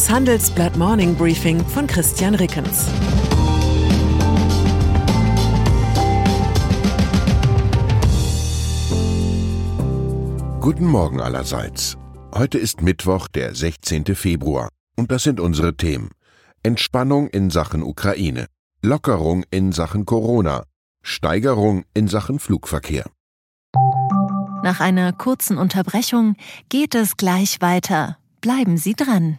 Das Handelsblatt Morning Briefing von Christian Rickens. Guten Morgen allerseits. Heute ist Mittwoch, der 16. Februar. Und das sind unsere Themen. Entspannung in Sachen Ukraine. Lockerung in Sachen Corona. Steigerung in Sachen Flugverkehr. Nach einer kurzen Unterbrechung geht es gleich weiter. Bleiben Sie dran.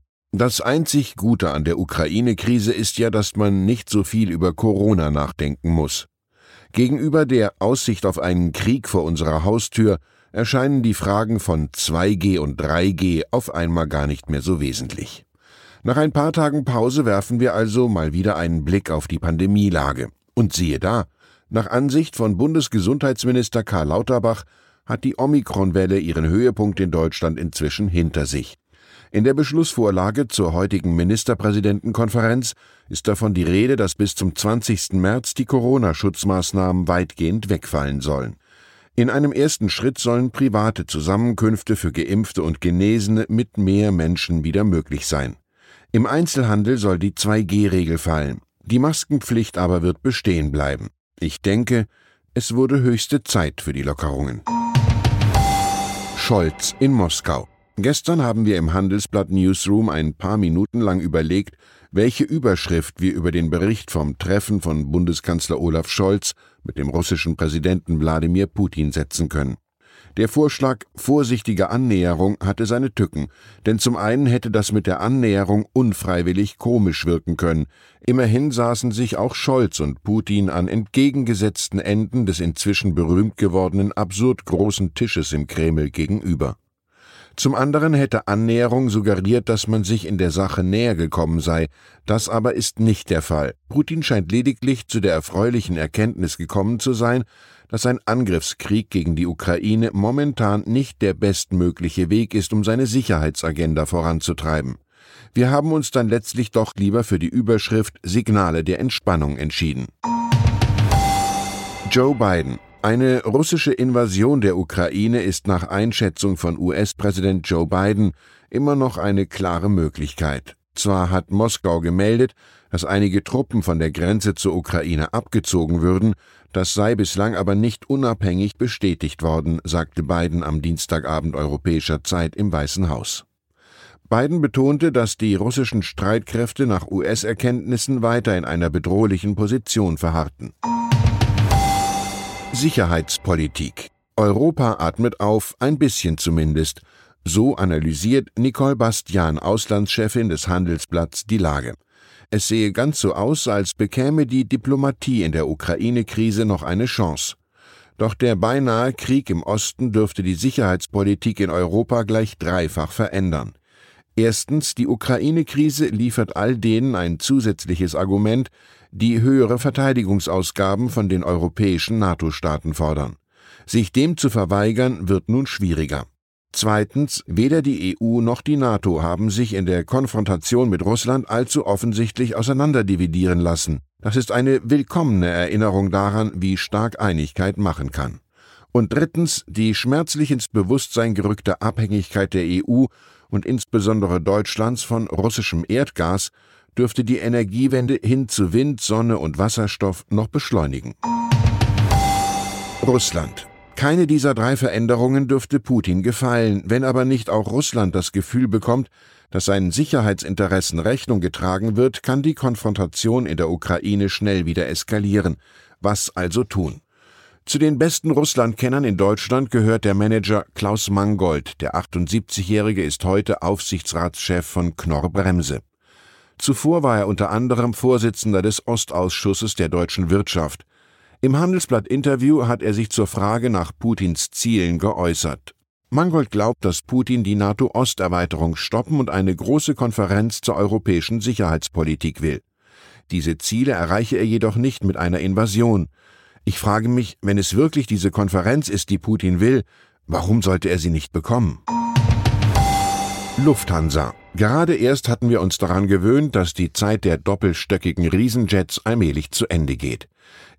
Das einzig Gute an der Ukraine-Krise ist ja, dass man nicht so viel über Corona nachdenken muss. Gegenüber der Aussicht auf einen Krieg vor unserer Haustür erscheinen die Fragen von 2G und 3G auf einmal gar nicht mehr so wesentlich. Nach ein paar Tagen Pause werfen wir also mal wieder einen Blick auf die Pandemielage. Und siehe da, nach Ansicht von Bundesgesundheitsminister Karl Lauterbach hat die Omikronwelle ihren Höhepunkt in Deutschland inzwischen hinter sich. In der Beschlussvorlage zur heutigen Ministerpräsidentenkonferenz ist davon die Rede, dass bis zum 20. März die Corona-Schutzmaßnahmen weitgehend wegfallen sollen. In einem ersten Schritt sollen private Zusammenkünfte für Geimpfte und Genesene mit mehr Menschen wieder möglich sein. Im Einzelhandel soll die 2G-Regel fallen. Die Maskenpflicht aber wird bestehen bleiben. Ich denke, es wurde höchste Zeit für die Lockerungen. Scholz in Moskau. Gestern haben wir im Handelsblatt Newsroom ein paar Minuten lang überlegt, welche Überschrift wir über den Bericht vom Treffen von Bundeskanzler Olaf Scholz mit dem russischen Präsidenten Wladimir Putin setzen können. Der Vorschlag vorsichtige Annäherung hatte seine Tücken, denn zum einen hätte das mit der Annäherung unfreiwillig komisch wirken können. Immerhin saßen sich auch Scholz und Putin an entgegengesetzten Enden des inzwischen berühmt gewordenen absurd großen Tisches im Kreml gegenüber. Zum anderen hätte Annäherung suggeriert, dass man sich in der Sache näher gekommen sei. Das aber ist nicht der Fall. Putin scheint lediglich zu der erfreulichen Erkenntnis gekommen zu sein, dass ein Angriffskrieg gegen die Ukraine momentan nicht der bestmögliche Weg ist, um seine Sicherheitsagenda voranzutreiben. Wir haben uns dann letztlich doch lieber für die Überschrift Signale der Entspannung entschieden. Joe Biden eine russische Invasion der Ukraine ist nach Einschätzung von US-Präsident Joe Biden immer noch eine klare Möglichkeit. Zwar hat Moskau gemeldet, dass einige Truppen von der Grenze zur Ukraine abgezogen würden, das sei bislang aber nicht unabhängig bestätigt worden, sagte Biden am Dienstagabend europäischer Zeit im Weißen Haus. Biden betonte, dass die russischen Streitkräfte nach US-Erkenntnissen weiter in einer bedrohlichen Position verharrten. Sicherheitspolitik. Europa atmet auf, ein bisschen zumindest. So analysiert Nicole Bastian, Auslandschefin des Handelsblatts, die Lage. Es sehe ganz so aus, als bekäme die Diplomatie in der Ukraine-Krise noch eine Chance. Doch der beinahe Krieg im Osten dürfte die Sicherheitspolitik in Europa gleich dreifach verändern. Erstens, die Ukraine-Krise liefert all denen ein zusätzliches Argument, die höhere Verteidigungsausgaben von den europäischen NATO-Staaten fordern. Sich dem zu verweigern, wird nun schwieriger. Zweitens, weder die EU noch die NATO haben sich in der Konfrontation mit Russland allzu offensichtlich auseinanderdividieren lassen. Das ist eine willkommene Erinnerung daran, wie stark Einigkeit machen kann. Und drittens, die schmerzlich ins Bewusstsein gerückte Abhängigkeit der EU und insbesondere Deutschlands von russischem Erdgas dürfte die Energiewende hin zu Wind, Sonne und Wasserstoff noch beschleunigen. Russland. Keine dieser drei Veränderungen dürfte Putin gefallen, wenn aber nicht auch Russland das Gefühl bekommt, dass seinen Sicherheitsinteressen Rechnung getragen wird, kann die Konfrontation in der Ukraine schnell wieder eskalieren. Was also tun? Zu den besten Russlandkennern in Deutschland gehört der Manager Klaus Mangold. Der 78-Jährige ist heute Aufsichtsratschef von Knorr Bremse. Zuvor war er unter anderem Vorsitzender des Ostausschusses der deutschen Wirtschaft. Im Handelsblatt-Interview hat er sich zur Frage nach Putins Zielen geäußert. Mangold glaubt, dass Putin die NATO-Osterweiterung stoppen und eine große Konferenz zur europäischen Sicherheitspolitik will. Diese Ziele erreiche er jedoch nicht mit einer Invasion. Ich frage mich, wenn es wirklich diese Konferenz ist, die Putin will, warum sollte er sie nicht bekommen? Lufthansa. Gerade erst hatten wir uns daran gewöhnt, dass die Zeit der doppelstöckigen Riesenjets allmählich zu Ende geht.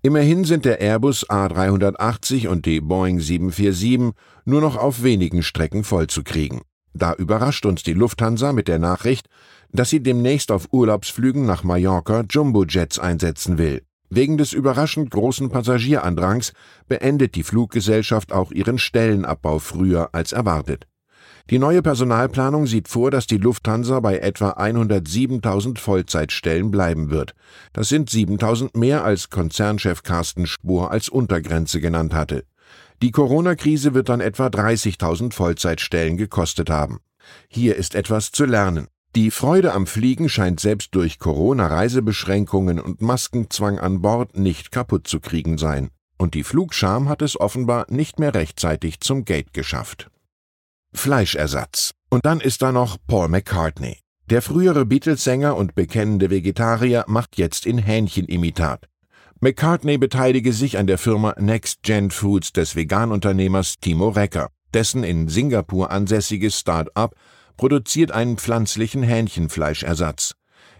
Immerhin sind der Airbus A380 und die Boeing 747 nur noch auf wenigen Strecken vollzukriegen. Da überrascht uns die Lufthansa mit der Nachricht, dass sie demnächst auf Urlaubsflügen nach Mallorca Jumbojets einsetzen will. Wegen des überraschend großen Passagierandrangs beendet die Fluggesellschaft auch ihren Stellenabbau früher als erwartet. Die neue Personalplanung sieht vor, dass die Lufthansa bei etwa 107.000 Vollzeitstellen bleiben wird. Das sind 7.000 mehr als Konzernchef Carsten Spur als Untergrenze genannt hatte. Die Corona-Krise wird dann etwa 30.000 Vollzeitstellen gekostet haben. Hier ist etwas zu lernen. Die Freude am Fliegen scheint selbst durch Corona-Reisebeschränkungen und Maskenzwang an Bord nicht kaputt zu kriegen sein. Und die Flugscham hat es offenbar nicht mehr rechtzeitig zum Gate geschafft. Fleischersatz. Und dann ist da noch Paul McCartney. Der frühere Beatles-Sänger und bekennende Vegetarier macht jetzt in Hähnchenimitat. McCartney beteilige sich an der Firma Next Gen Foods des Veganunternehmers Timo Recker. Dessen in Singapur ansässiges Start-up produziert einen pflanzlichen Hähnchenfleischersatz.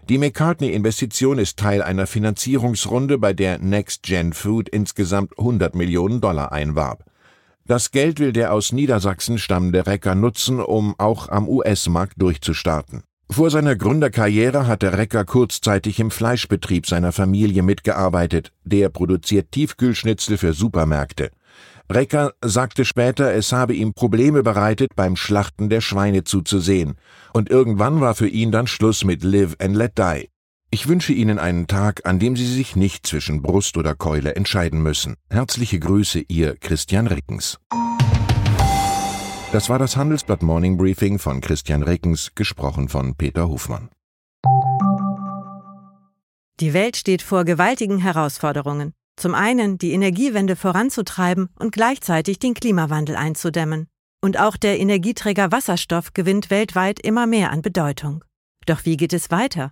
Die McCartney-Investition ist Teil einer Finanzierungsrunde, bei der Next Gen Food insgesamt 100 Millionen Dollar einwarb. Das Geld will der aus Niedersachsen stammende Recker nutzen, um auch am US-Markt durchzustarten. Vor seiner Gründerkarriere hatte Recker kurzzeitig im Fleischbetrieb seiner Familie mitgearbeitet. Der produziert Tiefkühlschnitzel für Supermärkte. Recker sagte später, es habe ihm Probleme bereitet, beim Schlachten der Schweine zuzusehen. Und irgendwann war für ihn dann Schluss mit Live and Let Die. Ich wünsche Ihnen einen Tag, an dem Sie sich nicht zwischen Brust oder Keule entscheiden müssen. Herzliche Grüße, Ihr Christian Rickens. Das war das Handelsblatt Morning Briefing von Christian Rickens, gesprochen von Peter Hofmann. Die Welt steht vor gewaltigen Herausforderungen. Zum einen die Energiewende voranzutreiben und gleichzeitig den Klimawandel einzudämmen. Und auch der Energieträger Wasserstoff gewinnt weltweit immer mehr an Bedeutung. Doch wie geht es weiter?